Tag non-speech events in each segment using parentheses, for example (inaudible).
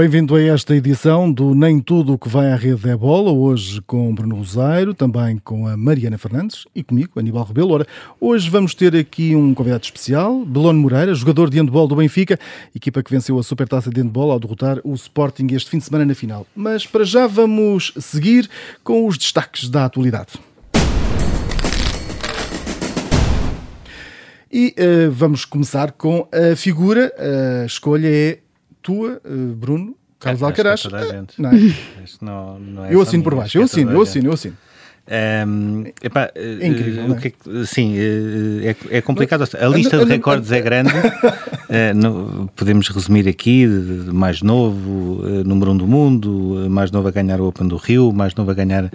Bem-vindo a esta edição do Nem Tudo o que vai à rede é bola, hoje com Bruno Rosário, também com a Mariana Fernandes e comigo, Aníbal Rebelo. Ora, hoje vamos ter aqui um convidado especial, Belono Moreira, jogador de handball do Benfica, equipa que venceu a Supertaça de handball ao derrotar o Sporting este fim de semana na final. Mas para já vamos seguir com os destaques da atualidade. E uh, vamos começar com a figura, a escolha é tua, eh, Bruno, Carlos Alcaraz. É não, é? (laughs) não, não é eu assino por baixo, eu assino, eu assino, eu assino. Um, epá, é incrível, uh, é? Que, sim, uh, é, é, complicado. A lista de recordes é grande. uh, (laughs) no, podemos resumir aqui: mais novo, número um do mundo, mais novo a ganhar o Open do Rio, mais novo a ganhar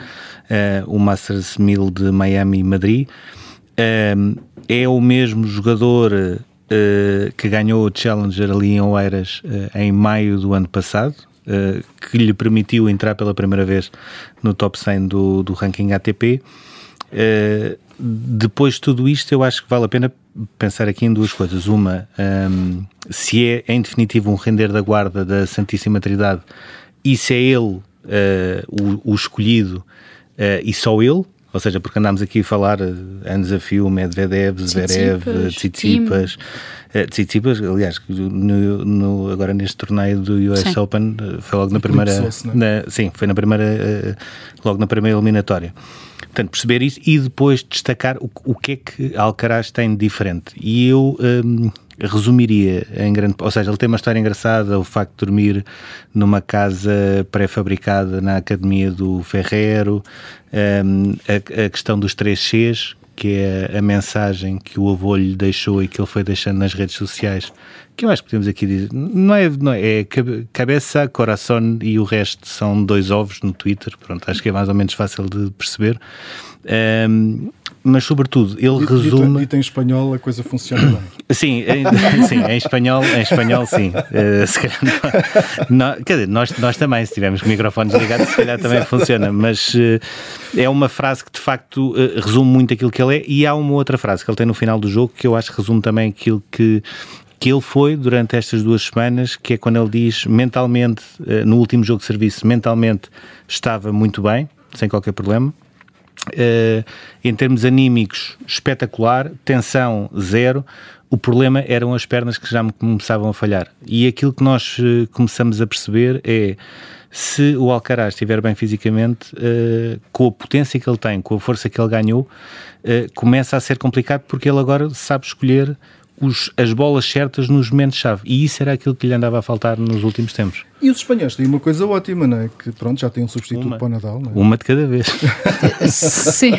o Masters 1000 de Miami e Madrid. é o mesmo jogador uh, que ganhou o Challenger ali em Oeiras uh, em maio do ano passado, uh, que lhe permitiu entrar pela primeira vez no top 100 do, do ranking ATP. depois de tudo isto, eu acho que vale a pena pensar aqui em duas coisas. Uma, um, ehm, se é em definitivo um render da guarda da Santíssima Trindade e se é ele o, o, escolhido e só ele, ou seja, porque andámos aqui a falar em desafio Medvedev, Zverev, Tsitsipas, eh, Tsitsipas, aliás, no, no, agora neste torneio do US sim. Open eh, foi logo na primeira, é? na, sim, foi na primeira, eh, logo na primeira eliminatória. Portanto, perceber isso e depois destacar o, o que é que Alcaraz tem de diferente. E eu um, resumiria em grande. Ou seja, ele tem uma história engraçada, o facto de dormir numa casa pré-fabricada na academia do Ferrero, um, a, a, questão dos três Cs, que é a mensagem que o avô lhe deixou e que ele foi deixando nas redes sociais, que eu acho que podemos aqui dizer, não é, não é, é cabeça, coração e o resto são dois ovos no Twitter, pronto, acho que é mais ou menos fácil de perceber. Um, mas sobretudo ele dito, resume. Dito em espanhol a coisa funciona bem. (coughs) Sim, em, (laughs) sim, em espanhol, em espanhol sim. Uh, se calhar, não, quer dizer, nós, nós também, se tivermos microfones ligados, se calhar também funciona, mas uh, é uma frase que de facto uh, resume muito aquilo que ele é, e há uma outra frase que ele tem no final do jogo que eu acho que resume também aquilo que que ele foi durante estas duas semanas, que é quando ele diz mentalmente, no último jogo de serviço, mentalmente estava muito bem, sem qualquer problema, Uh, em termos anímicos, espetacular, tensão zero. O problema eram as pernas que já me começavam a falhar. E aquilo que nós uh, começamos a perceber é se o Alcaraz estiver bem fisicamente, uh, com a potência que ele tem, com a força que ele ganhou, começa a ser complicado porque ele agora sabe escolher os, as bolas certas nos momentos-chave. E isso era aquilo que lhe andava a faltar nos últimos tempos. E os espanhóis têm uma coisa ótima, não é? Que pronto, já têm um substituto uma, para o Nadal, não é? Uma de cada vez. (laughs) Sim.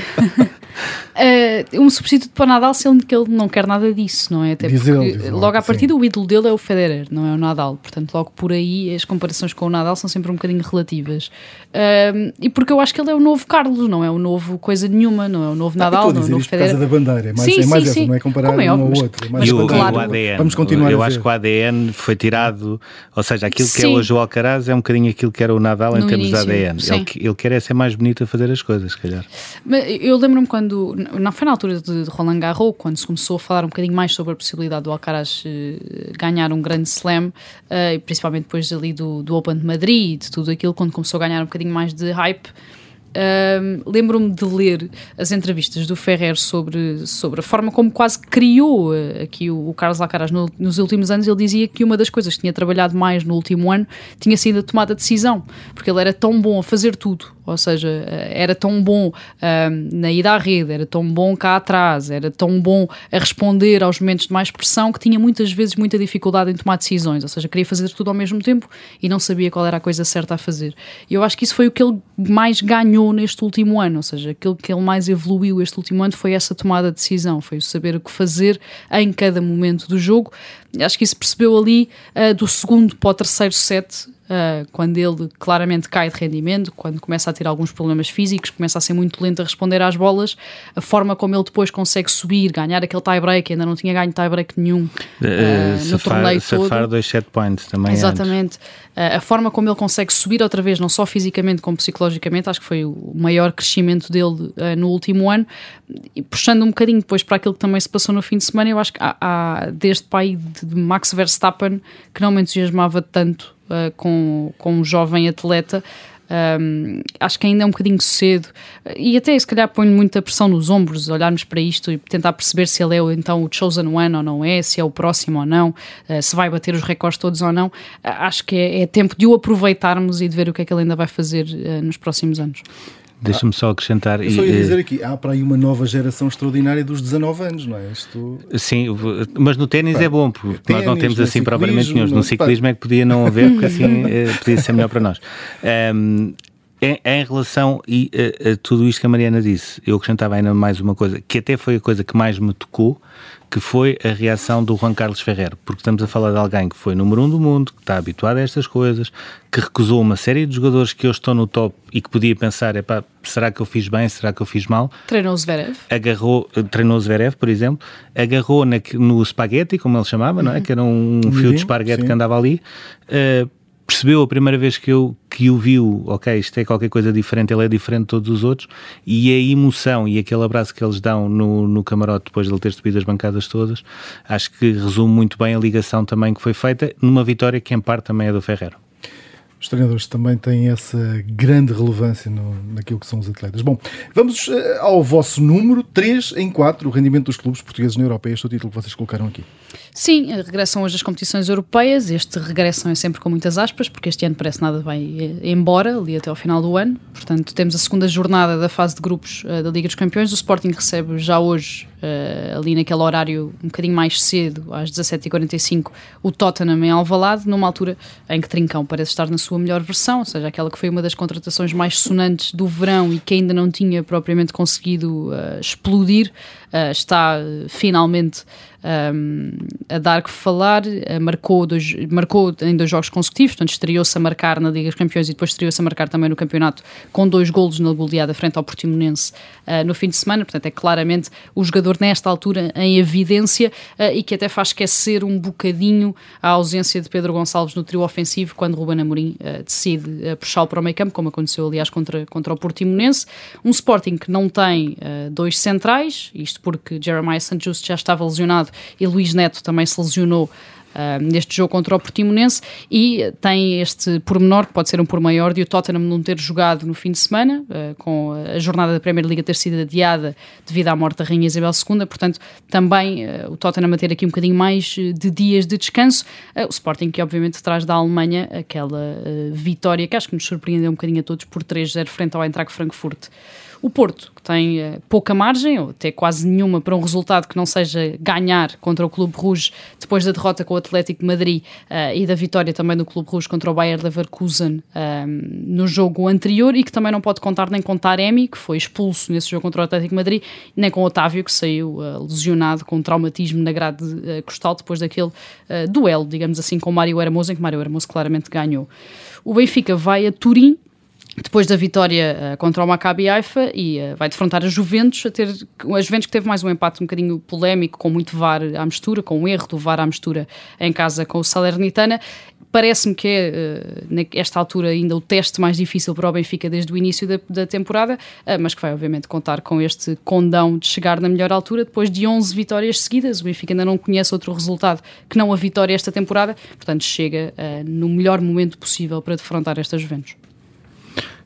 Uh, um substituto para o Nadal, sendo que ele não quer nada disso, não é? Até diz porque ele, logo à partida sim. o ídolo dele é o Federer, não é o Nadal. Portanto, logo por aí as comparações com o Nadal são sempre um bocadinho relativas. Uh, e porque eu acho que ele é o novo Carlos, não é o novo coisa nenhuma, não é o novo ah, Nadal, não é o novo Federer. Por causa da bandeira, é mais, sim, é mais sim, essa, sim. não é comparar Como é, um ao outro. É mas, o, claro, o ADN. Vamos continuar Eu acho que o ADN foi tirado, ou seja, aquilo que é hoje o Alcaraz é um bocadinho aquilo que era o Nadal em no termos início, de ADN. Ele, ele, quer é ser mais bonito a fazer as coisas, se calhar. Mas eu lembro-me quando, não foi na altura de, Roland Garros, quando se começou a falar um bocadinho mais sobre a possibilidade do Alcaraz uh, ganhar um grande slam, uh, principalmente depois ali do, do Open de Madrid e de tudo aquilo, quando começou a ganhar um bocadinho mais de hype, lembro-me de ler as entrevistas do Ferrer sobre, sobre a forma como quase criou uh, aqui o, o, Carlos Alcaraz no, nos últimos anos. Ele dizia que uma das coisas que tinha trabalhado mais no último ano tinha sido a tomada de decisão, porque ele era tão bom a fazer tudo, ou seja, uh, era tão bom uh, na ida à rede, era tão bom cá atrás, era tão bom a responder aos momentos de mais pressão que tinha muitas vezes muita dificuldade em tomar decisões, ou seja, queria fazer tudo ao mesmo tempo e não sabia qual era a coisa certa a fazer. E eu acho que isso foi o que ele mais ganhou neste último ano, ou seja, aquilo que ele mais evoluiu este último ano foi essa tomada de decisão, foi o saber o que fazer em cada momento do jogo. Acho que isso percebeu ali uh, do segundo para o terceiro set, Uh, quando ele claramente cai de rendimento, quando começa a ter alguns problemas físicos, começa a ser muito lento a responder às bolas, a forma como ele depois consegue subir, ganhar aquele tie-break, ainda não tinha ganho tie-break nenhum uh, uh, no safar, torneio todo. Safar dois set points também Exatamente. a forma como ele consegue subir outra vez, não só fisicamente como psicologicamente, acho que foi o maior crescimento dele no último ano. E puxando um bocadinho depois para aquilo que também se passou no fim de semana, eu acho que há, há desde pai de Max Verstappen que não me entusiasmava tanto uh, com, com um jovem atleta. Um, acho que ainda é um bocadinho cedo e até se calhar põe muita pressão nos ombros olharmos para isto e tentar perceber se ele é então o chosen one ou não é, se é o próximo ou não, uh, se vai bater os recordes todos ou não. Uh, acho que é, é, tempo de o aproveitarmos e de ver o que é que ele ainda vai fazer uh, nos próximos anos. Deixa-me só acrescentar. Eu só ia dizer aqui, há para aí uma nova geração extraordinária dos 19 anos, não é? Isto... Sim, mas no ténis é bom, porque ténis, nós não temos assim propriamente nenhum. No ciclismo é que podia não haver, porque assim (laughs) eh, podia ser melhor para nós. Um, em, em, relação e, a, a, tudo isto que a Mariana disse, eu acrescentava ainda mais uma coisa, que até foi a coisa que mais me tocou, que foi a reação do Juan Carlos Ferrer, porque estamos a falar de alguém que foi número um do mundo, que está habituado a estas coisas, que recusou uma série de jogadores que hoje estão no top e que podia pensar, epá, será que eu fiz bem, será que eu fiz mal? Treinou o Zverev. Agarrou, treinou o Zverev, por exemplo, agarrou na, no spaghetti, como ele chamava, uhum. não é? Que era um fio de esparguete que andava ali, uh, percebeu a primeira vez que, eu, que o viu, ok, isto é qualquer coisa diferente, ele é diferente de todos os outros, e a emoção e aquele abraço que eles dão no, no camarote depois de ele ter subido as bancadas todas, acho que resume muito bem a ligação também que foi feita numa vitória que em parte também é do Ferreiro. Os treinadores também têm essa grande relevância no, naquilo que são os atletas. Bom, vamos uh, ao vosso número 3 em 4, o rendimento dos clubes portugueses na Europeia. Este é o título que vocês colocaram aqui. Sim, regressam hoje as competições europeias. Este regressam é sempre com muitas aspas, porque este ano parece nada vai eh, embora, ali até ao final do ano. Portanto, temos a segunda jornada da fase de grupos da Liga dos Campeões. O Sporting recebe já hoje, uh, ali naquele horário um bocadinho mais cedo, às 17h45, o Tottenham em Alvalade, numa altura em que Trincão parece estar na sua melhor versão, ou seja, aquela que foi uma das contratações mais sonantes do verão e que ainda não tinha propriamente conseguido uh, explodir, está finalmente um, a dar que falar, uh, marcou, dois, marcou em dois jogos consecutivos, portanto estreou-se a marcar na Liga dos Campeões e depois estreou-se a marcar também no campeonato com dois golos na goleada frente ao Portimonense uh, no fim de semana, portanto é claramente o jogador nesta altura em evidência uh, e que até faz esquecer um bocadinho a ausência de Pedro Gonçalves no trio ofensivo quando Ruben Amorim decide puxá-lo para o meio campo, como aconteceu aliás contra, contra o Portimonense, um Sporting que não tem dois centrais, isto porque Jeremiah Santos já estava lesionado e Luís Neto também se lesionou Uh, neste jogo contra o Portimonense e tem este pormenor, que pode ser um por maior, de o Tottenham não ter jogado no fim de semana, uh, com a jornada da Premier League ter sido adiada devido à morte da Rainha Isabel II, portanto também uh, o Tottenham a ter aqui um bocadinho mais de dias de descanso. o Sporting que obviamente traz da Alemanha aquela vitória que acho que nos surpreendeu um bocadinho a todos por 3-0 frente ao Eintracht Frankfurt. O Porto, que tem uh, pouca margem, ou até quase nenhuma, para um resultado que não seja ganhar contra o Clube Rouge, depois da derrota com o Atlético de Madrid uh, e da vitória também do Clube Rouge contra o Bayer Leverkusen uh, no jogo anterior, e que também não pode contar nem com Taremi, que foi expulso nesse jogo contra o Atlético de Madrid, nem com Otávio, que saiu lesionado com um traumatismo na grade costal depois daquele duelo, digamos assim, com Mário Hermoso, em que Mário Hermoso claramente ganhou. O Benfica vai a Turim depois da vitória uh, contra o Maccabi Haifa e uh, vai defrontar a Juventus, a ter a Juventus que teve mais um empate um bocadinho polémico, com muito VAR à mistura, com um erro do VAR à mistura em casa com o Salernitana. Parece-me que é, uh, nesta altura, ainda o teste mais difícil para o Benfica desde o início da, da temporada, mas que vai, obviamente, contar com este condão de chegar na melhor altura. Depois de 11 vitórias seguidas, o Benfica ainda não conhece outro resultado que não a vitória esta temporada, portanto, chega no melhor momento possível para defrontar esta Juventus.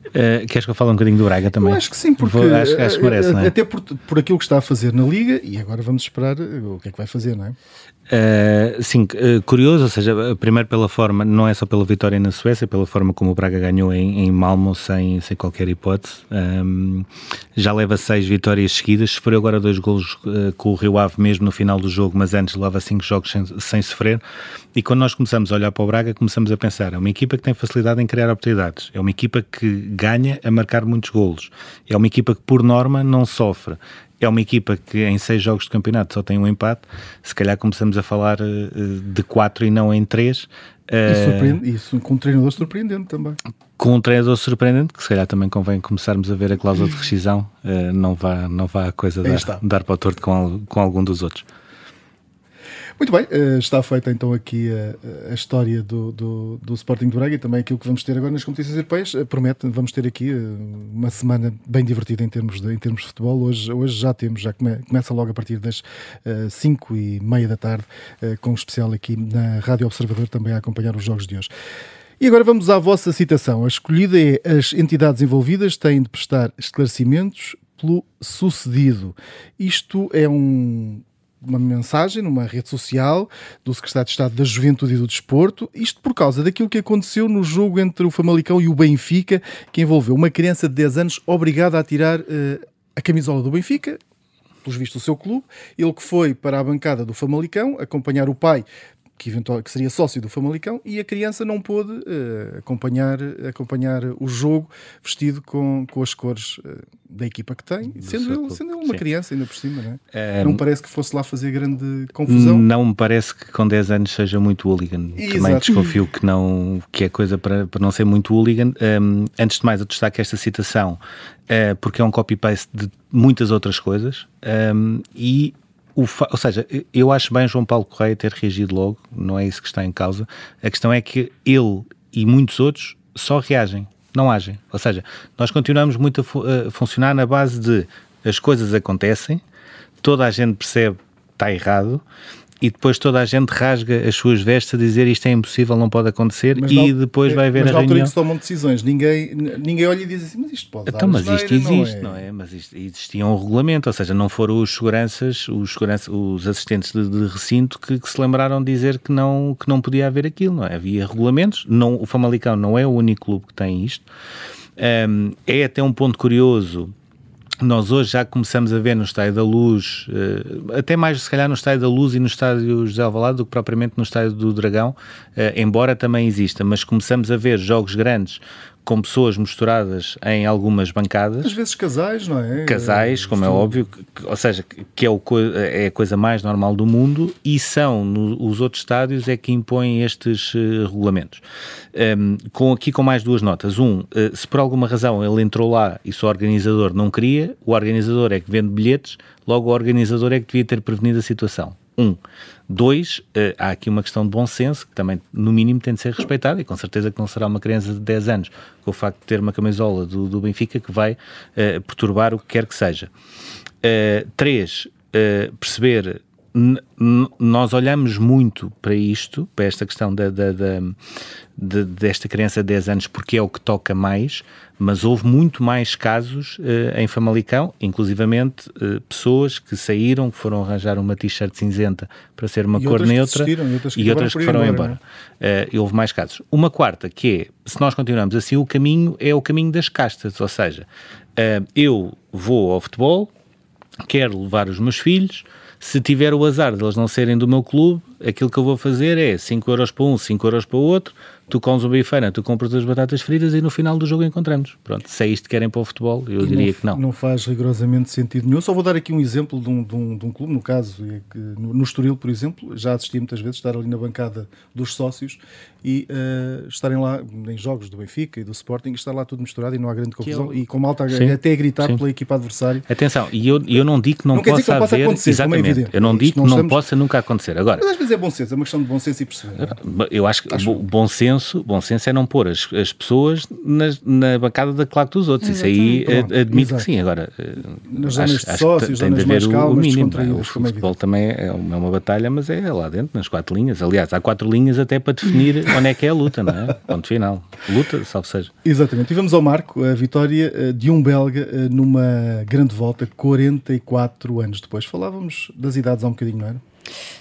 Uh, queres que eu fale um bocadinho do Braga também? Eu acho que sim, porque Vou, acho, acho que merece, é? até por, por aquilo que está a fazer na Liga e agora vamos esperar o que é que vai fazer, não é? Uh, sim, uh, curioso, ou seja, primeiro pela forma, não é só pela vitória na Suécia, pela forma como o Braga ganhou em, em Malmo sem, sem qualquer hipótese. Um, já leva seis vitórias seguidas, sofreu agora dois golos uh, com o Rio Ave mesmo no final do jogo, mas antes leva cinco jogos sem, sem sofrer. E quando nós começamos a olhar para o Braga, começamos a pensar: é uma equipa que tem facilidade em criar oportunidades, é uma equipa que ganha a marcar muitos golos, é uma equipa que, por norma, não sofre é uma equipa que em seis jogos de campeonato só tem um empate, se calhar começamos a falar uh, de quatro e não em três. Isso com um treinador surpreendente também. Com um treinador surpreendente, que se calhar também convém começarmos a ver a cláusula de rescisão, uh, não, vá, não vá a coisa dar, dar para o torto com, com algum dos outros. Muito bem, eh, está feita então aqui a, a história do, do, do, Sporting de Braga e também aquilo que vamos ter agora nas competições europeias. Eh, promete, vamos ter aqui eh, uma semana bem divertida em termos de, em termos de futebol. Hoje, hoje já temos, já come, começa logo a partir das 5 e meia da tarde, com um especial aqui na Rádio Observador também a acompanhar os jogos de hoje. E agora vamos à vossa citação. A escolhida é as entidades envolvidas têm de prestar esclarecimentos pelo sucedido. Isto é um, uma mensagem numa rede social do Secretário de Estado da Juventude e do Desporto, isto por causa daquilo que aconteceu no jogo entre o Famalicão e o Benfica, que envolveu uma criança de 10 anos obrigada a tirar uh, a camisola do Benfica, pelos vistos o seu clube, ele que foi para a bancada do Famalicão acompanhar o pai que, eventual, que seria sócio do Famalicão, e a criança não pôde uh, acompanhar, acompanhar o jogo vestido com, com as cores uh, da equipa que tem, sendo ele, sendo ele uma Sim. criança ainda por cima, não é? Não parece que fosse lá fazer grande confusão. Não me parece que com 10 anos seja muito hooligan. Exato. Também desconfio que, não, que é coisa para, para não ser muito hooligan. Um, antes de mais, eu destaco esta citação porque é um copy-paste de muitas outras coisas um, e o ou seja, eu acho bem João Paulo Correia ter reagido logo, não é isso que está em causa. A questão é que ele e muitos outros só reagem, não agem. Ou seja, nós continuamos muito a, fu a funcionar na base de as coisas acontecem, toda a gente percebe que está errado e depois toda a gente rasga as suas vestes a dizer isto é impossível, não pode acontecer mas e depois vai haver mas a reunião. Mas que se tomam decisões, ninguém, ninguém olha e diz assim, mas isto pode então, mas isto existe, não é? Não é? Mas isto, existia um regulamento, ou seja, não foram os seguranças, os, segurança, os assistentes de, de recinto que, que, se lembraram de dizer que não, que não podia haver aquilo, não é? Havia regulamentos, não, o Famalicão não é o único clube que tem isto. Um, é até um ponto curioso nós hoje já começamos a ver no Estádio da Luz, eh, até mais se calhar no Estádio da Luz e no Estádio José Alvalade do que propriamente no Estádio do Dragão, eh, embora também exista, mas começamos a ver jogos grandes com pessoas misturadas em algumas bancadas. Às vezes casais, não é? Casais, como é óbvio, que, ou seja, que é, o, é a coisa mais normal do mundo e são no, os outros estádios é que impõem estes uh, regulamentos. Um, com, aqui com mais duas notas. Um, uh, se por alguma razão ele entrou lá e só o organizador não queria, o organizador é que vende bilhetes, logo o organizador é que devia ter prevenido a situação. Um. Dois, uh, há aqui uma questão de bom senso que também, no mínimo, tem de ser respeitada e com certeza que não será uma criança de 10 anos com o facto de ter uma camisola do, do Benfica que vai uh, perturbar o que quer que seja. Uh, três, perceber nós olhamos muito para isto, para esta questão da, da, da de, desta criança de 10 anos, porque é o que toca mais, mas houve muito mais casos uh, em Famalicão, inclusivamente uh, pessoas que saíram, que foram arranjar uma t-shirt cinzenta para ser uma e cor neutra e outras que, e outras que foram embora. embora. Uh, houve mais casos. Uma quarta, que é, se nós continuamos assim, o caminho é o caminho das castas, ou seja, eu vou ao futebol, quero levar os meus filhos, se tiver o azar de eles não serem do meu clube, aquilo que eu vou fazer é 5 euros para um, 5 euros para o outro, tu comes uma bifeira, tu compras as batatas fritas e no final do jogo encontramos. Pronto, se é isto que querem para o futebol, eu e diria não, que não. Não faz rigorosamente sentido nenhum. Só vou dar aqui um exemplo de um, de um, de um clube, no caso, é que, no, no Estoril, por exemplo, já assisti muitas vezes estar ali na bancada dos sócios e uh, estarem lá em jogos do Benfica e do Sporting, estar lá tudo misturado e não há grande confusão eu... e com malta sim, até a gritar sim. pela equipa adversária. Atenção, e eu, eu não digo que não, não possa que não haver, acontecer, é exatamente, é eu não digo que não, estamos... possa nunca acontecer. Agora, Mas às vezes é bom senso, é uma questão de bom senso e perceber. Eu acho que acho... bom senso, bom senso é não pôr as, as pessoas na, na bancada da claque dos outros. Isso aí Pronto, admito exato. que sim. Agora, eh, Nas acho, zonas de sócios, tem de haver o, mínimo. É? O futebol também é, é uma batalha, mas é lá dentro, nas quatro linhas. Aliás, há quatro linhas até para definir (laughs) onde é que é a luta, não é? Ponto final. Luta, salve seja. Exatamente. E vamos ao Marco, a vitória eh, de um belga eh, numa grande volta, 44 anos depois. Falávamos das idades há um bocadinho, não era?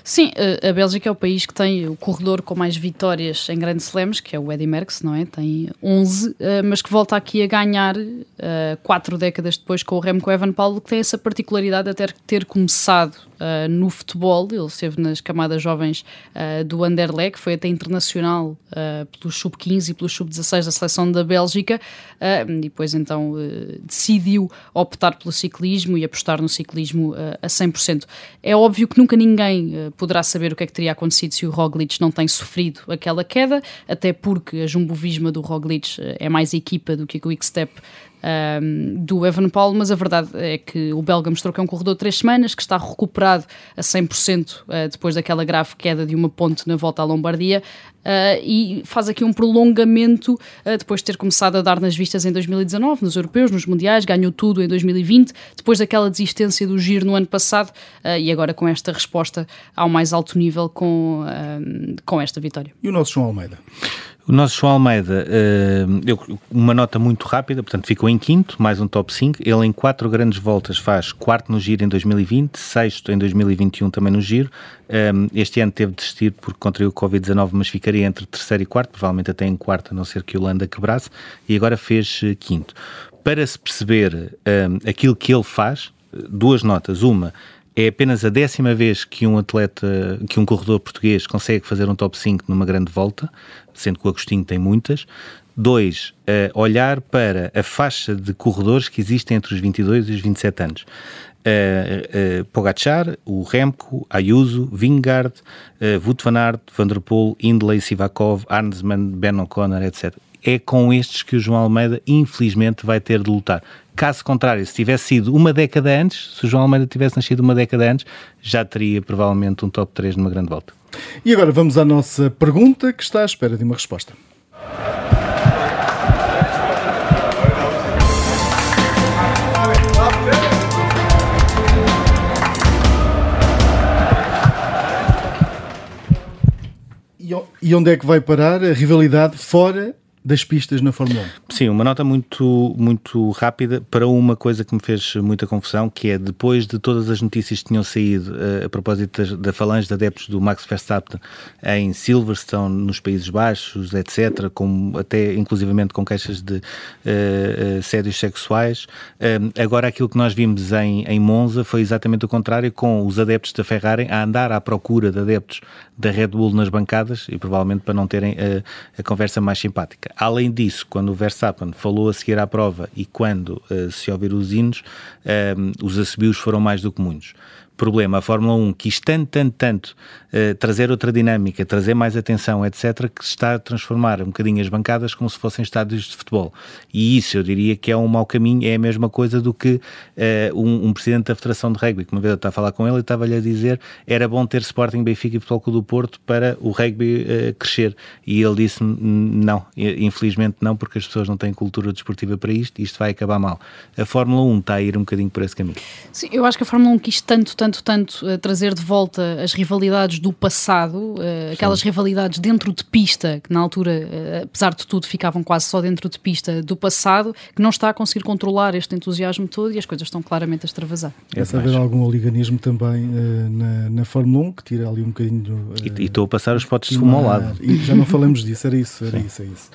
Sim, a Bélgica é o país que tem o corredor com mais vitórias em grandes slams, que é o Eddy Merckx, não é? Tem 11, eh, mas que volta aqui a ganhar eh, quatro décadas depois com o Remco Evenepoel, que tem essa particularidade de ter, ter começado uh, no futebol. Ele esteve nas camadas jovens uh, do Anderlecht, foi até internacional uh, pelo sub-15 e pelo sub-16 da seleção da Bélgica. e depois então decidiu optar pelo ciclismo e apostar no ciclismo a 100%. É óbvio que nunca ninguém poderá saber o que é que teria acontecido se o Roglic não tem sofrido aquela queda, até porque a Jumbo Visma do Roglic é mais equipa do que o Quick-Step um, do Evenepoel, mas a verdade é que o belga mostrou que é um corredor de três semanas, que está recuperado a 100% uh, ah, depois daquela grave queda de uma ponte na volta à Lombardia uh, e faz aqui um prolongamento uh, depois de ter começado a dar nas vistas em 2019, nos europeus, nos mundiais, ganhou tudo em 2020, depois daquela desistência do giro no ano passado e agora com esta resposta ao mais alto nível com, com esta vitória. E o nosso João Almeida? O nosso João Almeida, uh, uma nota muito rápida, portanto ficou em quinto, mais um top 5. Ele em quatro grandes voltas faz quarto no giro em 2020, sexto em 2021 também no giro. Um, este ano teve de desistir porque contraiu o Covid-19, mas ficaria entre terceiro e quarto, provavelmente até em quarto, a não ser que o Landa quebrasse, e agora fez uh, quinto. Para se perceber aquilo que ele faz, duas notas. Uma, é apenas a décima vez que um atleta, que um corredor português consegue fazer um top 5 numa grande volta, sendo que o Agostinho tem muitas. Dois, olhar para a faixa de corredores que existem entre os 22 e os 27 anos. Uh, uh, Pogacar, o Remco, Ayuso, Vingard, uh, Wout van Aert, Van der Poel, Hindley, Sivakov, Arnsman, Ben O'Connor, etc. É com estes que o João Almeida, infelizmente, vai ter de lutar. Caso contrário, se tivesse sido uma década antes, se o João Almeida tivesse nascido uma década antes, já teria provavelmente um top 3 numa grande volta. E agora vamos à nossa pergunta, que está à espera de uma resposta. E onde é que vai parar a rivalidade fora das pistas na Fórmula 1. Sim, uma nota muito, muito rápida para uma coisa que me fez muita confusão, que é depois de todas as notícias que tinham saído uh, a propósito da, da falange de adeptos do Max Verstappen em Silverstone, nos Países Baixos, etc., com, até inclusivamente com queixas de uh, uh, sédios sexuais, agora aquilo que nós vimos em, em Monza foi exatamente o contrário, com os adeptos da Ferrari a andar à procura de adeptos da Red Bull nas bancadas e provavelmente para não terem a conversa mais simpática. Além disso, quando o Verstappen falou a seguir à prova e quando uh, se ouvir os hinos, uh, os assobios foram mais do que muitos problema. A Fórmula 1 quis tanto, tanto, tanto uh, trazer outra dinâmica, trazer mais atenção, etc., que está a transformar um bocadinho as bancadas como se fossem estádios de futebol. E isso eu diria que é um mau caminho, é a mesma coisa do que uh, um, um, presidente da Federação de Rugby, que uma vez eu estava a falar com ele e estava-lhe a dizer era bom ter Sporting, Benfica e Futebol Clube do Porto para o rugby uh, crescer. E ele disse não, infelizmente não, porque as pessoas não têm cultura desportiva para isto e isto vai acabar mal. A Fórmula 1 está a ir um bocadinho por esse caminho. Sim, eu acho que a Fórmula 1 quis tanto, tanto tanto, tanto uh, trazer de volta as rivalidades do passado, uh, aquelas rivalidades dentro de pista, que na altura, uh, apesar de tudo, ficavam quase só dentro de pista do passado, que não está a conseguir controlar este entusiasmo todo e as coisas estão claramente a extravasar. É se haver algum oliganismo também na, na Fórmula 1 que tira ali um bocadinho do. e estou a passar os potes de fumo ao lado. E já não falamos disso, era isso, era Sim. isso, é isso.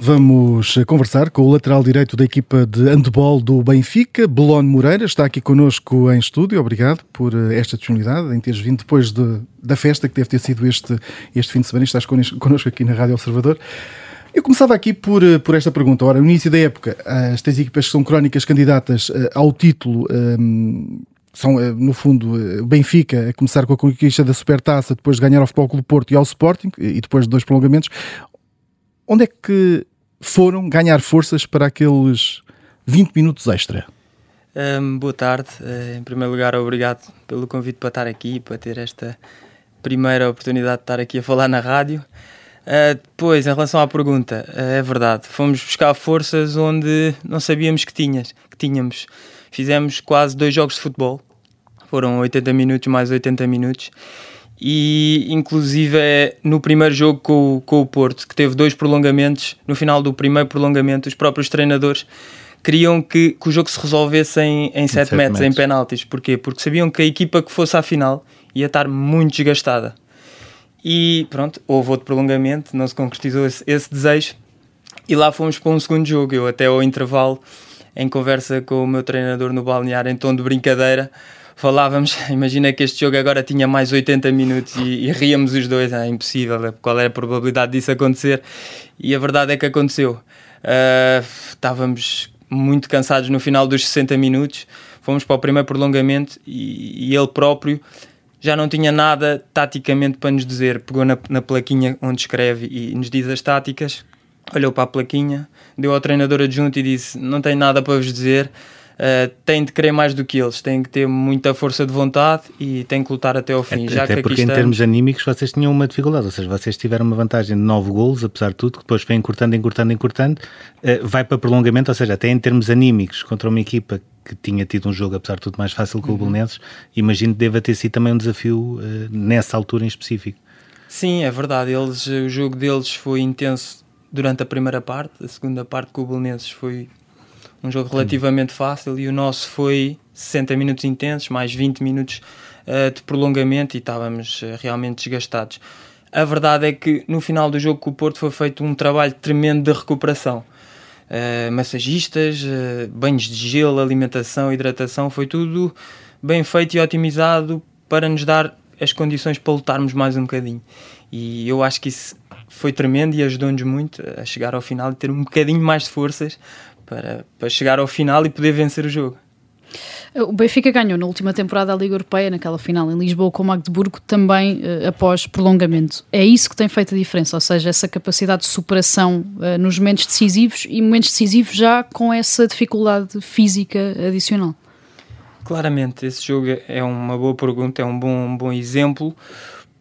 Vamos conversar com o lateral direito da equipa de handball do Benfica, Belone Moreira, está aqui connosco em estúdio, obrigado por por esta disponibilidade, em teres vindo depois de, da festa que deve ter sido este, este fim de semana estás connosco aqui na Rádio Observador. Eu começava aqui por, por esta pergunta. Ora, no início da época, as três equipas que são crónicas candidatas eh, ao título um, são, eh, no fundo, eh, o Benfica a começar com a conquista da Supertaça, depois de ganhar ao Futebol Clube Porto e ao Sporting, e depois de dois prolongamentos. Onde é que foram ganhar forças para aqueles 20 minutos extra? Um, boa tarde. Uh, em primeiro lugar, obrigado pelo convite para estar aqui, para ter esta primeira oportunidade de estar aqui a falar na rádio. Uh, depois, em relação à pergunta, uh, é verdade, fomos buscar forças onde não sabíamos que, tinhas, que tínhamos. Fizemos quase dois jogos de futebol, foram 80 minutos mais 80 minutos, e inclusive é no primeiro jogo com, com o Porto, que teve dois prolongamentos, no final do primeiro prolongamento, os próprios treinadores queriam que, que o jogo se resolvesse em, em 7 metros, metros, em penaltis. Porquê? Porque sabiam que a equipa que fosse à final ia estar muito desgastada. E pronto, houve outro prolongamento, não se concretizou esse, esse desejo. E lá fomos para um segundo jogo. Eu, até ao intervalo, em conversa com o meu treinador no balneário, em tom de brincadeira, falávamos, (laughs) imagina que este jogo agora tinha mais 80 minutos e, e ríamos os dois, é impossível, qual era a probabilidade disso acontecer? E a verdade é que aconteceu. Uh, estávamos muito cansados no final dos 60 minutos. Fomos para o primeiro prolongamento e, e ele próprio já não tinha nada taticamente para nos dizer. Pegou na, na plaquinha onde escreve e nos diz as táticas, olhou para a plaquinha, deu ao treinador adjunto e disse: Não tenho nada para vos dizer uh, têm de querer mais do que eles, têm que ter muita força de vontade e têm que lutar até ao fim. Até, até que porque em termos anímicos vocês tinham uma dificuldade, ou seja, vocês tiveram uma vantagem de 9 golos, apesar de tudo, que depois foi encurtando, encurtando, encurtando, uh, vai para prolongamento, ou seja, até em termos anímicos contra uma equipa que tinha tido um jogo, apesar de tudo, mais fácil que o uhum. Belenenses, imagino que deva ter sido também um desafio uh, nessa altura em específico. Sim, é verdade. Eles, o jogo deles foi intenso durante a primeira parte. A segunda parte com o Belenenses foi um jogo relativamente fácil e o nosso foi 60 minutos intensos, mais 20 minutos uh, de prolongamento e estávamos uh, realmente desgastados. A verdade é que no final do jogo com o Porto foi feito um trabalho tremendo de recuperação. Uh, massagistas, banhos de gelo, alimentação, hidratação, foi tudo bem feito e otimizado para nos dar as condições para lutarmos mais um bocadinho. E eu acho que isso foi tremendo e ajudou-nos muito a chegar ao final e ter um bocadinho mais de forças para, para chegar ao final e poder vencer o jogo. O Benfica ganhou na última temporada a Liga Europeia, naquela final em Lisboa com o Magdeburgo, também uh, após prolongamento. É isso que tem feito a diferença, ou seja, essa capacidade de superação uh, nos momentos decisivos e momentos decisivos já com essa dificuldade física adicional. Claramente, esse jogo é uma boa pergunta, é um bom, um bom exemplo,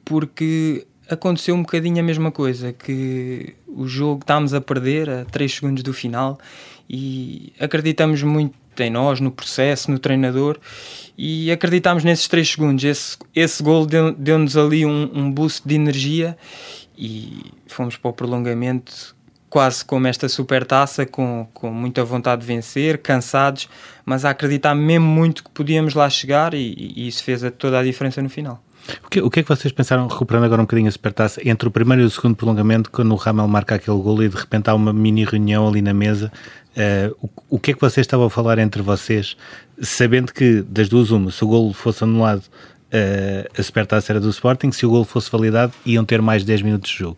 porque aconteceu um bocadinho a mesma coisa, que o jogo estávamos a perder a 3 segundos do final e acreditamos muito em nós, no processo, no treinador e acreditámos nesses 3 segundos. Esse, esse gol deu-nos ali um, um boost de energia e fomos para o prolongamento quase como esta super taça, com, com muita vontade de vencer, cansados, mas a acreditar mesmo muito que podíamos lá chegar e, e isso fez toda a diferença no final. O que, o que é que vocês pensaram, recuperando agora um bocadinho a supertaça, entre o primeiro e o segundo prolongamento, quando o Ramel marca aquele gol e de repente há uma mini reunião ali na mesa, uh, o, o que é que vocês estavam a falar entre vocês, sabendo que das duas uma, se o gol fosse anulado, uh, a supertaça era do Sporting, se o gol fosse validado, iam ter mais 10 minutos de jogo?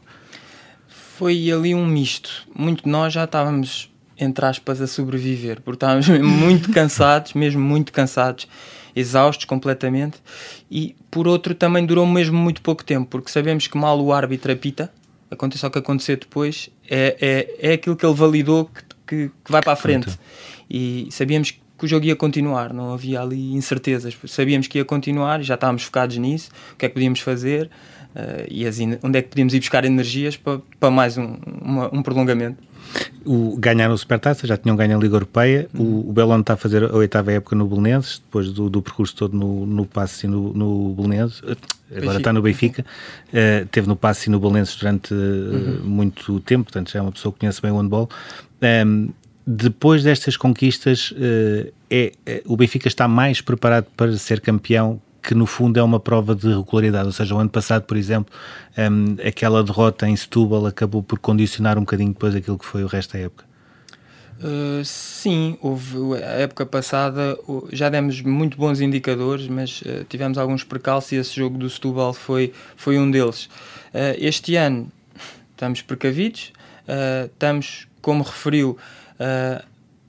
Foi ali um misto. Muito nós já estávamos, entre aspas, a sobreviver, porque estávamos (laughs) muito cansados, mesmo muito cansados exaustos completamente, e por outro também durou mesmo muito pouco tempo, porque sabemos que mal o árbitro apita, acontece o que acontecer depois, é, é, é aquilo que ele validou que, que, que vai para a frente. E sabíamos que o jogo ia continuar, não havia ali incertezas. Sabíamos que ia continuar e já estávamos focados nisso, o que é que podíamos fazer uh, e as, onde é que podíamos ir buscar energias para, para mais um, uma, um prolongamento. O, ganharam o Supertaça, já tinham ganho a Liga Europeia. Uhum. O, o Belon está a fazer a oitava época no Belenenses, depois do, do percurso todo no, no Passe e no, no Belenenses. Eh, agora Benfica. está no Benfica. Uh, teve no Passe e no Belenenses durante uh, uhum. muito tempo, portanto já é uma pessoa que conhece bem o handball. Um, ehm, depois destas conquistas, uh, é, é, o Benfica está mais preparado para ser campeão que no fundo é uma prova de regularidade, ou seja, o ano passado, por exemplo, um, aquela derrota em Setúbal acabou por condicionar um bocadinho depois aquilo que foi o resto da época. Uh, sim, houve a época passada já demos muito bons indicadores, mas uh, tivemos alguns percalços e esse jogo do Setúbal foi, foi um deles. Uh, este ano estamos precavidos, estamos, como referiu,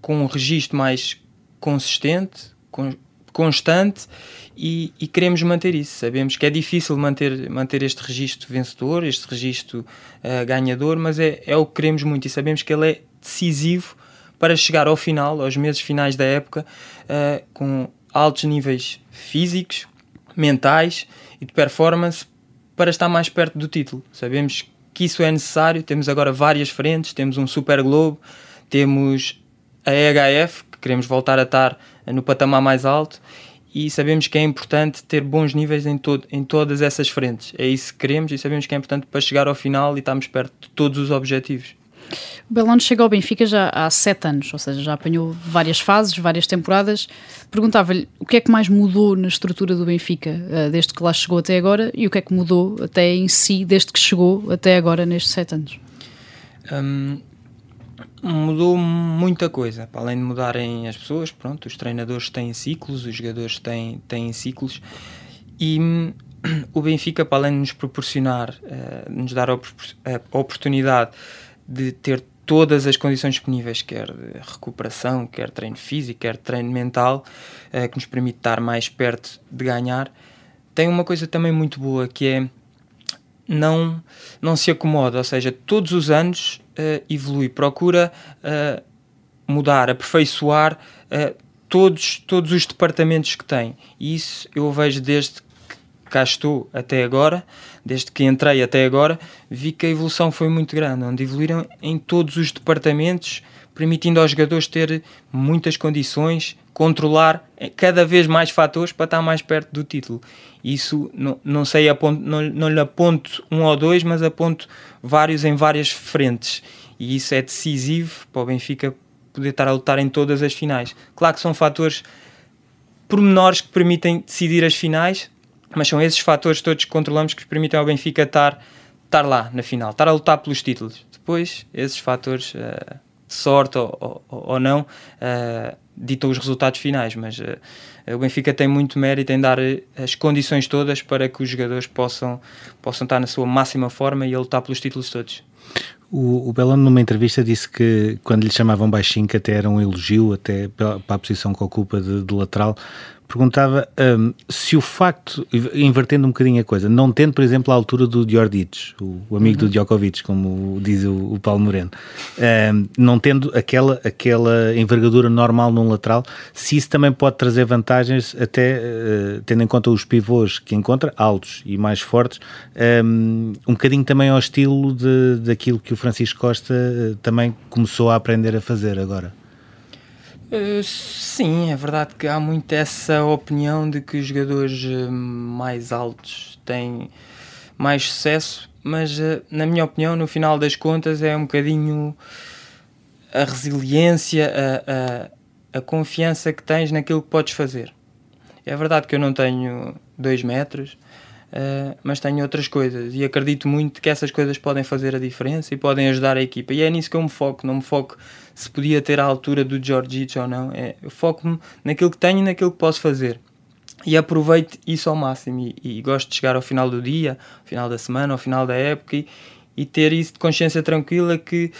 com um registro mais consistente, constante e, e, queremos manter isso. Sabemos que é difícil manter, manter este registro vencedor, este registro uh, ganhador, mas é, é o que queremos muito e sabemos que ele é decisivo para chegar ao final, aos meses finais da época, uh, com altos níveis físicos, mentais e de performance para estar mais perto do título. Sabemos que isso é necessário, temos agora várias frentes, temos um Super Globo, temos a EHF, que queremos voltar a estar no patamar mais alto e sabemos que é importante ter bons níveis em, todo, em todas essas frentes. É isso que queremos e sabemos que é importante para chegar ao final e estarmos perto de todos os objetivos. O Belón chegou ao Benfica já há sete anos, ou seja, já apanhou várias fases, várias temporadas. Perguntava-lhe o que é que mais mudou na estrutura do Benfica eh, desde que lá chegou até agora e o que é que mudou até em si desde que chegou até agora nestes sete anos. Um, mudou muita coisa. Para além de mudarem as pessoas, pronto, os treinadores têm ciclos, os jogadores têm, têm ciclos. E hum, o Benfica, para além de nos proporcionar, uh, nos dar a, a oportunidade de ter todas as condições disponíveis, quer recuperação, quer treino físico, quer treino mental, uh, que nos permite estar mais perto de ganhar, tem uma coisa também muito boa que é não, não se acomoda, ou seja, todos os anos uh, evolui, procura uh, mudar, aperfeiçoar uh, todos, todos os departamentos que tem. E isso eu vejo desde que cá estou até agora, desde que entrei até agora, vi que a evolução foi muito grande, onde evoluíram em todos os departamentos, permitindo aos jogadores ter muitas condições, controlar cada vez mais fatores para estar mais perto do título. Isso não, não sei, aponto, não, não lhe aponto um ou dois, mas aponto vários em várias frentes. e isso é decisivo para o Benfica poder estar a lutar em todas as finais. Claro que são fatores pormenores que permitem decidir as finais, mas são esses fatores todos que controlamos que permitem ao Benfica estar, estar lá na final, estar a lutar pelos títulos. Depois, esses fatores, uh, sorte ou, ou, ou não, uh, ditam os resultados finais, mas uh, o Benfica tem muito mérito em dar as condições todas para que os jogadores possam, possam estar na sua máxima forma e a lutar pelos títulos todos. O, o numa entrevista, disse que quando lhe chamavam baixinho, que até era um elogio, até para a posição que ocupa de, de lateral, perguntava um, se o facto, invertendo um bocadinho a coisa, não tendo, por exemplo, a altura do Djordjic, o, o amigo uhum. do Djokovic, como diz o, o Paulo Moreno, um, não tendo aquela, aquela envergadura normal num lateral, se isso também pode trazer vantagens, até uh, tendo em conta os pivôs que encontra, altos e mais fortes, um, um bocadinho também ao estilo de, daquilo que o Francisco Costa uh, também começou a aprender a fazer agora. Uh, sim, é verdade que há muito essa opinião de que os jogadores uh, mais altos têm mais sucesso, mas uh, na minha opinião, no final das contas, é um bocadinho a resiliência, a, a, a confiança que tens naquilo que podes fazer. É verdade que eu não tenho dois metros, Uh, mas tenho outras coisas e acredito muito que essas coisas podem fazer a diferença e podem ajudar a equipa. E é nisso que eu me foco, não me foco se podia ter a altura do Georgic ou não. É, eu foco-me naquilo que tenho e naquilo que posso fazer. E aproveito isso ao máximo. E, e, gosto de chegar ao final do dia, ao final da semana, ao final da época e, e ter isso de consciência tranquila que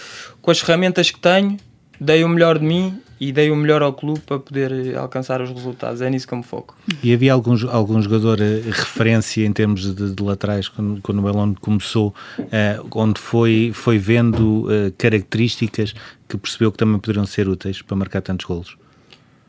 com as ferramentas que tenho dei o melhor de mim e dei o melhor ao clube para poder eh, alcançar os resultados. É nisso que eu me foco. E havia algum, algum jogador uh, referência em termos de, de laterais quando, quando o Belon começou, uh, onde foi, foi vendo características que percebeu que também poderiam ser úteis para marcar tantos golos?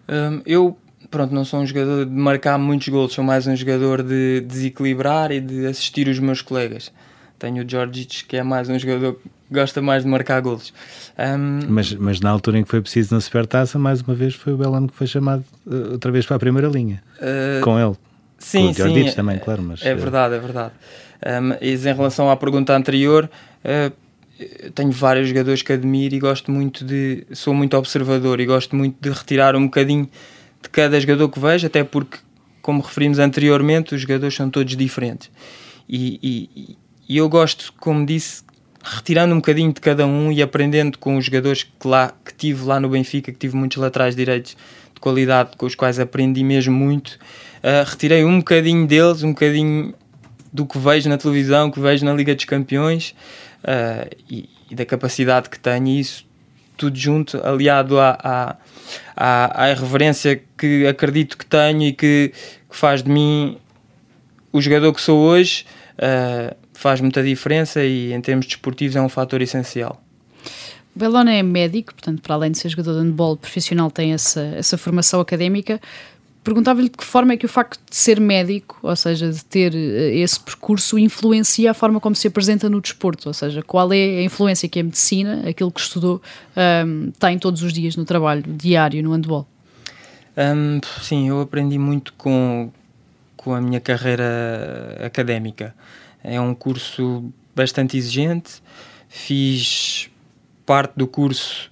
Um, eu, pronto, não sou um jogador de marcar muitos golos, sou mais um jogador de desequilibrar e de assistir os meus colegas. Tenho o Georgic, que é mais um jogador gosta mais de marcar golos. Um, mas, mas na altura em que foi preciso na Supertaça, mais uma vez foi o Belano que foi chamado uh, outra vez para a primeira linha. Uh, com ele. Sim, com o sim. É, também, claro. Mas, é verdade, é verdade. Um, e em relação à pergunta anterior, uh, tenho vários jogadores que admiro e gosto muito de. Sou muito observador e gosto muito de retirar um bocadinho de cada jogador que vejo, até porque, como referimos anteriormente, os jogadores são todos diferentes. E, e, e eu gosto, como disse, retirando um bocadinho de cada um e aprendendo com os jogadores que, lá, que tive lá no Benfica, que tive muitos laterais direitos de qualidade com os quais aprendi mesmo muito. Uh, retirei um bocadinho deles, um bocadinho do que vejo na televisão, que vejo na Liga dos Campeões uh, e, e, da capacidade que tenho, e isso tudo junto, aliado à, à, à, à irreverência que acredito que tenho e que, que, faz de mim o jogador que sou hoje. Uh, faz muita diferença e em termos desportivos é um fator essencial. Belona é médico, portanto, para além de ser jogador de handball profissional, tem essa, essa formação académica. Perguntava-lhe de que forma é que o facto de ser médico, ou seja, de ter eh, esse percurso, influencia a forma como se apresenta no desporto, ou seja, qual é a influência que a medicina, aquilo que estudou, um, tem todos os dias no trabalho diário no handball. Um, sim, eu aprendi muito com, com a minha carreira académica. É um curso bastante exigente. Fiz parte do curso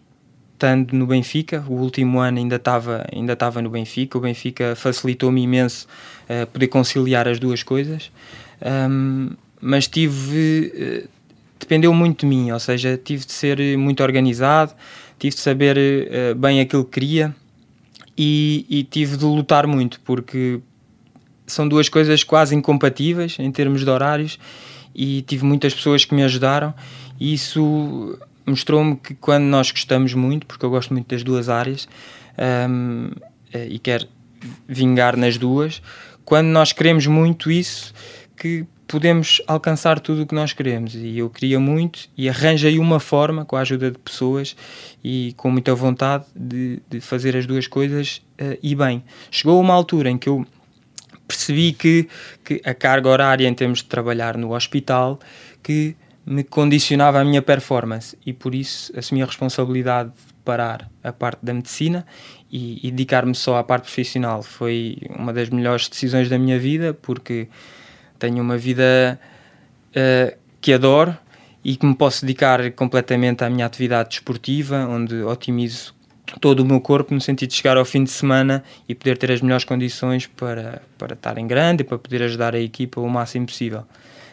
estando no Benfica. O último ano ainda estava ainda estava no Benfica. O Benfica facilitou-me imenso uh, poder conciliar as duas coisas. Um, mas tive uh, dependeu muito de mim, ou seja, tive de ser muito organizado, tive de saber uh, bem aquilo que queria e, e tive de lutar muito porque são duas coisas quase incompatíveis em termos de horários e tive muitas pessoas que me ajudaram e isso mostrou-me que quando nós gostamos muito, porque eu gosto muito das duas áreas um, eh, e quero vingar nas duas, quando nós queremos muito isso, que podemos alcançar tudo o que nós queremos. E eu queria muito e arranjei uma forma, com a ajuda de pessoas e com muita vontade, de, de fazer as duas coisas uh, e bem. Chegou uma altura em que eu percebi que, que a carga horária em termos de trabalhar no hospital que me condicionava a minha performance e por isso assumi a responsabilidade de parar a parte da medicina e, e dedicar-me só à parte profissional. Foi uma das melhores decisões da minha vida porque tenho uma vida uh, que adoro e que me posso dedicar completamente à minha atividade desportiva, onde otimizo todo o meu corpo no sentido de chegar ao fim de semana e poder ter as melhores condições para, para estar em grande e para poder ajudar a equipa o máximo possível.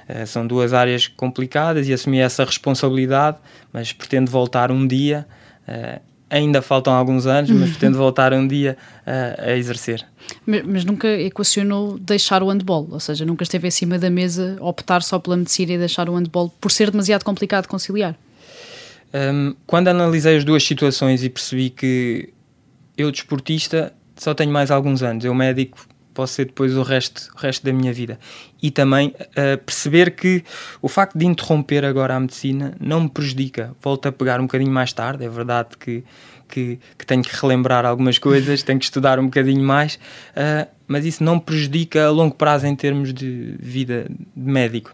Uh, são duas áreas complicadas e assumi essa responsabilidade, mas pretendo voltar um dia. Uh, ainda faltam alguns anos, mas pretendo (laughs) voltar um dia uh, a exercer. Mas, mas, nunca equacionou deixar o handball, ou seja, nunca esteve acima da mesa optar só pela medicina e deixar o handball por ser demasiado complicado de conciliar? Um, quando analisei as duas situações e percebi que eu, desportista, só tenho mais alguns anos, eu médico posso ser depois o resto, o resto da minha vida. E também uh, perceber que o facto de interromper agora a medicina não me prejudica. Volto a pegar um bocadinho mais tarde, é verdade que, que, que tenho que relembrar algumas coisas, (laughs) tenho que estudar um bocadinho mais, uh, mas isso não me prejudica a longo prazo em termos de vida de médico.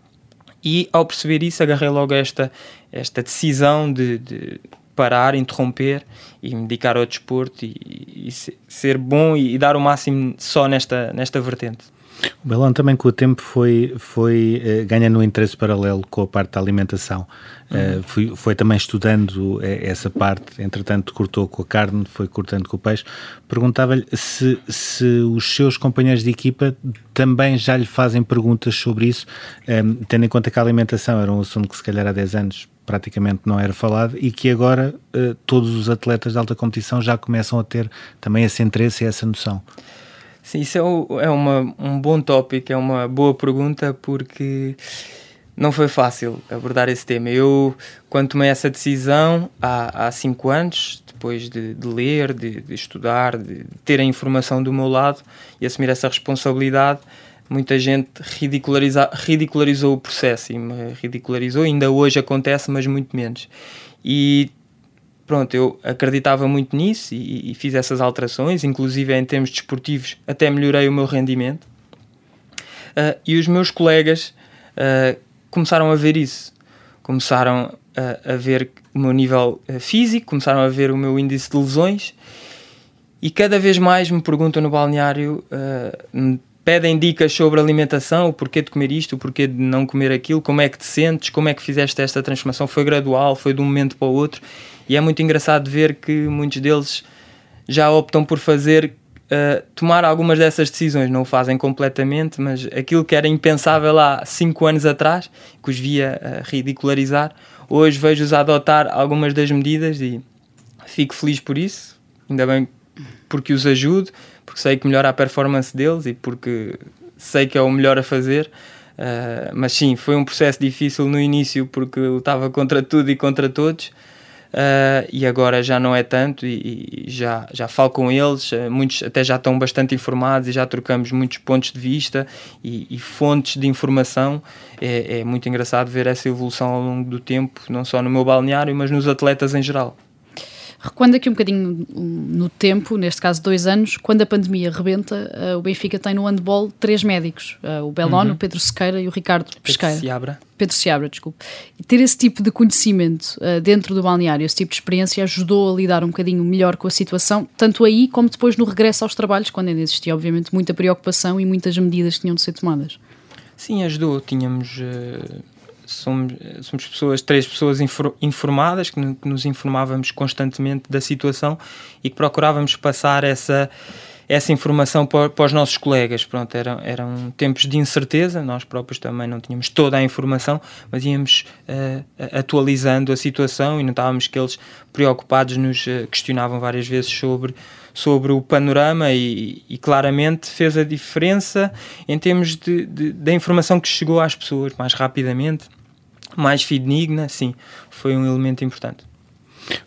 E ao perceber isso, agarrei logo esta, esta decisão de, de parar, interromper e me dedicar ao desporto e, e ser bom e, dar o máximo só nesta, nesta vertente. O Belão também com o tempo foi, foi uh, ganhando um interesse paralelo com a parte da alimentação. Uh, foi, foi também estudando eh, essa parte, entretanto cortou com a carne, foi cortando com o peixe. Perguntava-lhe se, se os seus companheiros de equipa também já lhe fazem perguntas sobre isso, um, tendo em conta que a alimentação era um assunto que se calhar há 10 anos praticamente não era falado e que agora uh, todos os atletas de alta competição já começam a ter também esse interesse e essa noção. Sim, isso é, o, é uma, um bom tópico, é uma boa pergunta porque não foi fácil abordar esse tema. Eu, quando tomei essa decisão há, há cinco anos, depois de, de ler, de, de, estudar, de ter a informação do meu lado e assumir essa responsabilidade, muita gente ridicularizou o processo e ridicularizou. Ainda hoje acontece, mas muito menos. E pronto, eu acreditava muito nisso e, e, fiz essas alterações, inclusive em termos desportivos, até melhorei o meu rendimento. Uh, e os meus colegas uh, começaram a ver isso, começaram a, a ver o meu nível uh, físico, começaram a ver o meu índice de lesões e cada vez mais me perguntam no balneário, me pedem dicas sobre alimentação, o porquê de comer isto, o porquê de não comer aquilo, como é que te sentes, como é que fizeste esta transformação, foi gradual, foi de um momento para o outro e é muito engraçado ver que muitos deles já optam por fazer, uh, tomar algumas dessas decisões. Não o fazem completamente, mas aquilo que era impensável há 5 anos atrás, que os via uh, ridicularizar, hoje vejo-os adotar algumas das medidas e fico feliz por isso. Ainda bem porque os ajudo, porque sei que melhora a performance deles e porque sei que é o melhor a fazer. Uh, mas sim, foi um processo difícil no início porque lutava contra tudo e contra todos. Uh, e agora já não é tanto e, e, já, já falo com eles, uh, muitos até já estão bastante informados e já trocamos muitos pontos de vista e, e fontes de informação. É, é, muito engraçado ver essa evolução ao longo do tempo, não só no meu balneário, mas nos atletas em geral. Recuando aqui um bocadinho no tempo, neste caso dois anos, quando a pandemia rebenta, uh, o Benfica tem no handball três médicos: uh, o Belon, uhum. o Pedro Sequeira e o Ricardo Pesqueira. Pedro Seabra. Pedro Seabra, desculpe. E ter esse tipo de conhecimento uh, dentro do balneário, esse tipo de experiência, ajudou a lidar um bocadinho melhor com a situação, tanto aí como depois no regresso aos trabalhos, quando ainda existia, obviamente, muita preocupação e muitas medidas que tinham de ser tomadas. Sim, ajudou. Tínhamos somos, somos pessoas, três pessoas informadas, que, nos informávamos constantemente da situação e que procurávamos passar essa, essa informação para, para os nossos colegas. Pronto, eram, eram tempos de incerteza, nós próprios também não tínhamos toda a informação, mas íamos uh, atualizando a situação e notávamos que eles, preocupados, nos uh, questionavam várias vezes sobre sobre o panorama e, e, claramente fez a diferença em termos de, de, da informação que chegou às pessoas mais rapidamente, mais fidedigna, sim, foi um elemento importante.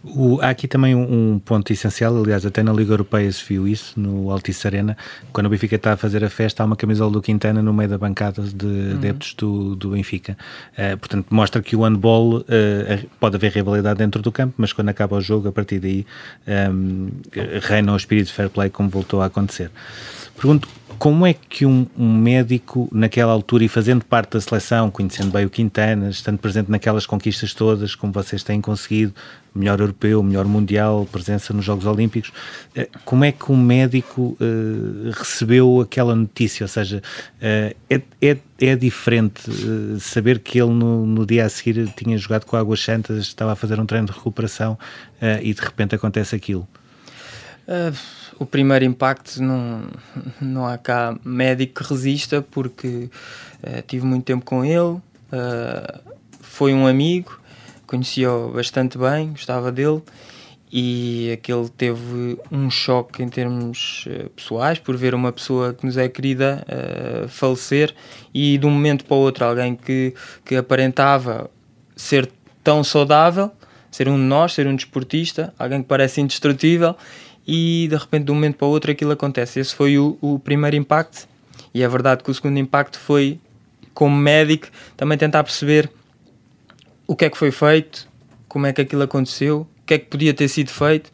O, há aqui também um, um, ponto essencial, aliás, até na Liga Europeia se viu isso, no Altice Arena, quando o Benfica está a fazer a festa, há uma camisola do Quintana no meio da bancada de uhum. adeptos do, do Benfica. Uh, portanto, mostra que o handball uh, pode haver rivalidade dentro do campo, mas quando acaba o jogo, a partir daí um, reina o espírito de fair play, como voltou a acontecer. Pergunto como é que um, um, médico, naquela altura e fazendo parte da seleção, conhecendo bem o Quintana, estando presente naquelas conquistas todas, como vocês têm conseguido, melhor europeu, melhor mundial, presença nos Jogos Olímpicos, eh, como é que um médico uh, recebeu aquela notícia? Ou seja, uh, é, é, é, diferente uh, saber que ele no, no, dia a seguir tinha jogado com Águas Santas, estava a fazer um treino de recuperação e de repente acontece aquilo? O primeiro impacto não, não há cá médico que resista porque tive muito tempo com ele, foi um amigo conhecia-o bastante bem, gostava dele e aquele teve um choque em termos uh, pessoais por ver uma pessoa que nos é querida uh, falecer e de um momento para o outro alguém que, que aparentava ser tão saudável, ser um de nós, ser um desportista, alguém que parece indestrutível e de repente de um momento para o outro aquilo acontece. Esse foi o, o primeiro impacto e é verdade que o segundo impacto foi como médico também tentar perceber o que é que foi feito, como é que aquilo aconteceu, o que é que podia ter sido feito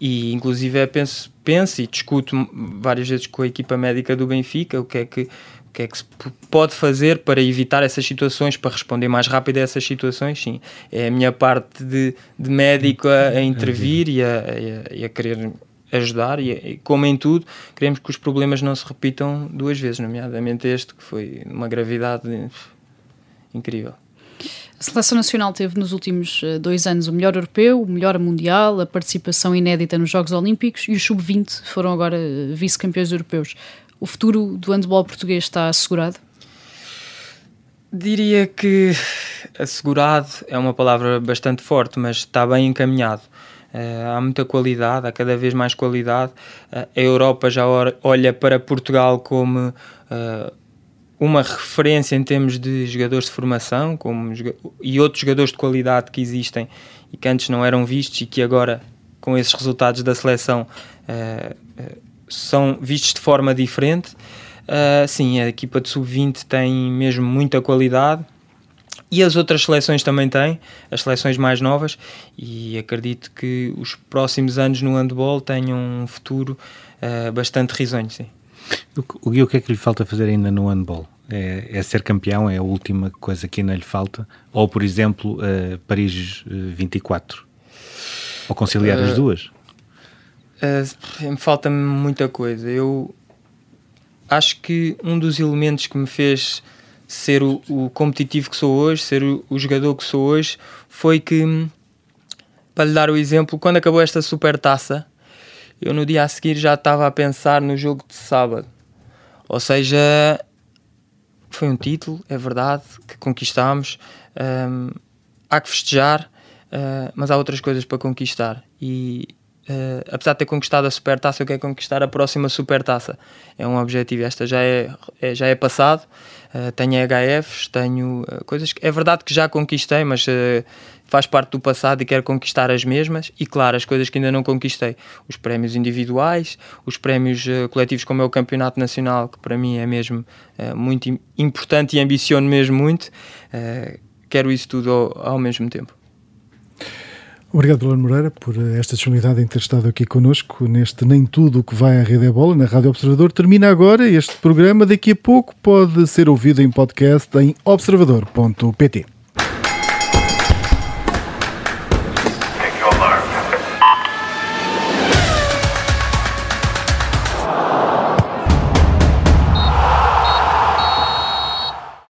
e inclusive é, penso, penso e discuto várias vezes com a equipa médica do Benfica o que é que o que é que se pode fazer para evitar essas situações, para responder mais rápido a essas situações, sim. É a minha parte de, de médico a, a intervir e a, a, e a, querer ajudar e, e, como em tudo, queremos que os problemas não se repitam duas vezes, nomeadamente este, que foi uma gravidade incrível. A Seleção Nacional teve nos últimos eh, dois anos o melhor europeu, o melhor mundial, a participação inédita nos Jogos Olímpicos e os sub-20 foram agora eh, vice-campeões europeus. O futuro do handball português está assegurado? Diria que assegurado é uma palavra bastante forte, mas está bem encaminhado. Uh, há muita qualidade, há cada vez mais qualidade. Uh, a Europa já olha para Portugal como uh, uma referência em termos de jogadores de formação como, e outros jogadores de qualidade que existem e que antes não eram vistos e que agora, com esses resultados da seleção, uh, são vistos de forma diferente. Uh, sim, a equipa de sub-20 tem mesmo muita qualidade e as outras seleções também têm, as seleções mais novas, e acredito que os próximos anos no handball tenham um futuro bastante risonho. Sim. O, o que é que lhe falta fazer ainda no handball? É, é, ser campeão, é a última coisa que ainda lhe falta? Ou, por exemplo, uh, Paris 24? Ou conciliar uh, as duas? Uh, me falta muita coisa. Eu acho que um dos elementos que me fez ser o, o competitivo que sou hoje, ser o, o, jogador que sou hoje, foi que, para lhe dar o exemplo, quando acabou esta super taça, eu no dia a seguir já estava a pensar no jogo de sábado ou seja, foi um título, é verdade, que conquistámos. Um, há que festejar, uh, mas há outras coisas para conquistar. E uh, apesar de ter conquistado a Supertaça, eu quero conquistar a próxima Supertaça. É um objetivo. Esta já é, é já é passado. Uh, tenho HFs, tenho coisas que é verdade que já conquistei, mas faz parte do passado e quero conquistar as mesmas. E claro, as coisas que ainda não conquistei: os prémios individuais, os prémios uh, coletivos, como é o Campeonato Nacional, que para mim é mesmo uh, muito importante e ambiciono mesmo muito. Uh, quero isso tudo ao, ao mesmo tempo. Obrigado, Bruno Moreira, por esta disponibilidade em ter estado aqui connosco neste Nem Tudo o que vai à Rede é Bola, na Rádio Observador. Termina agora este programa. Daqui a pouco pode ser ouvido em podcast em observador.pt.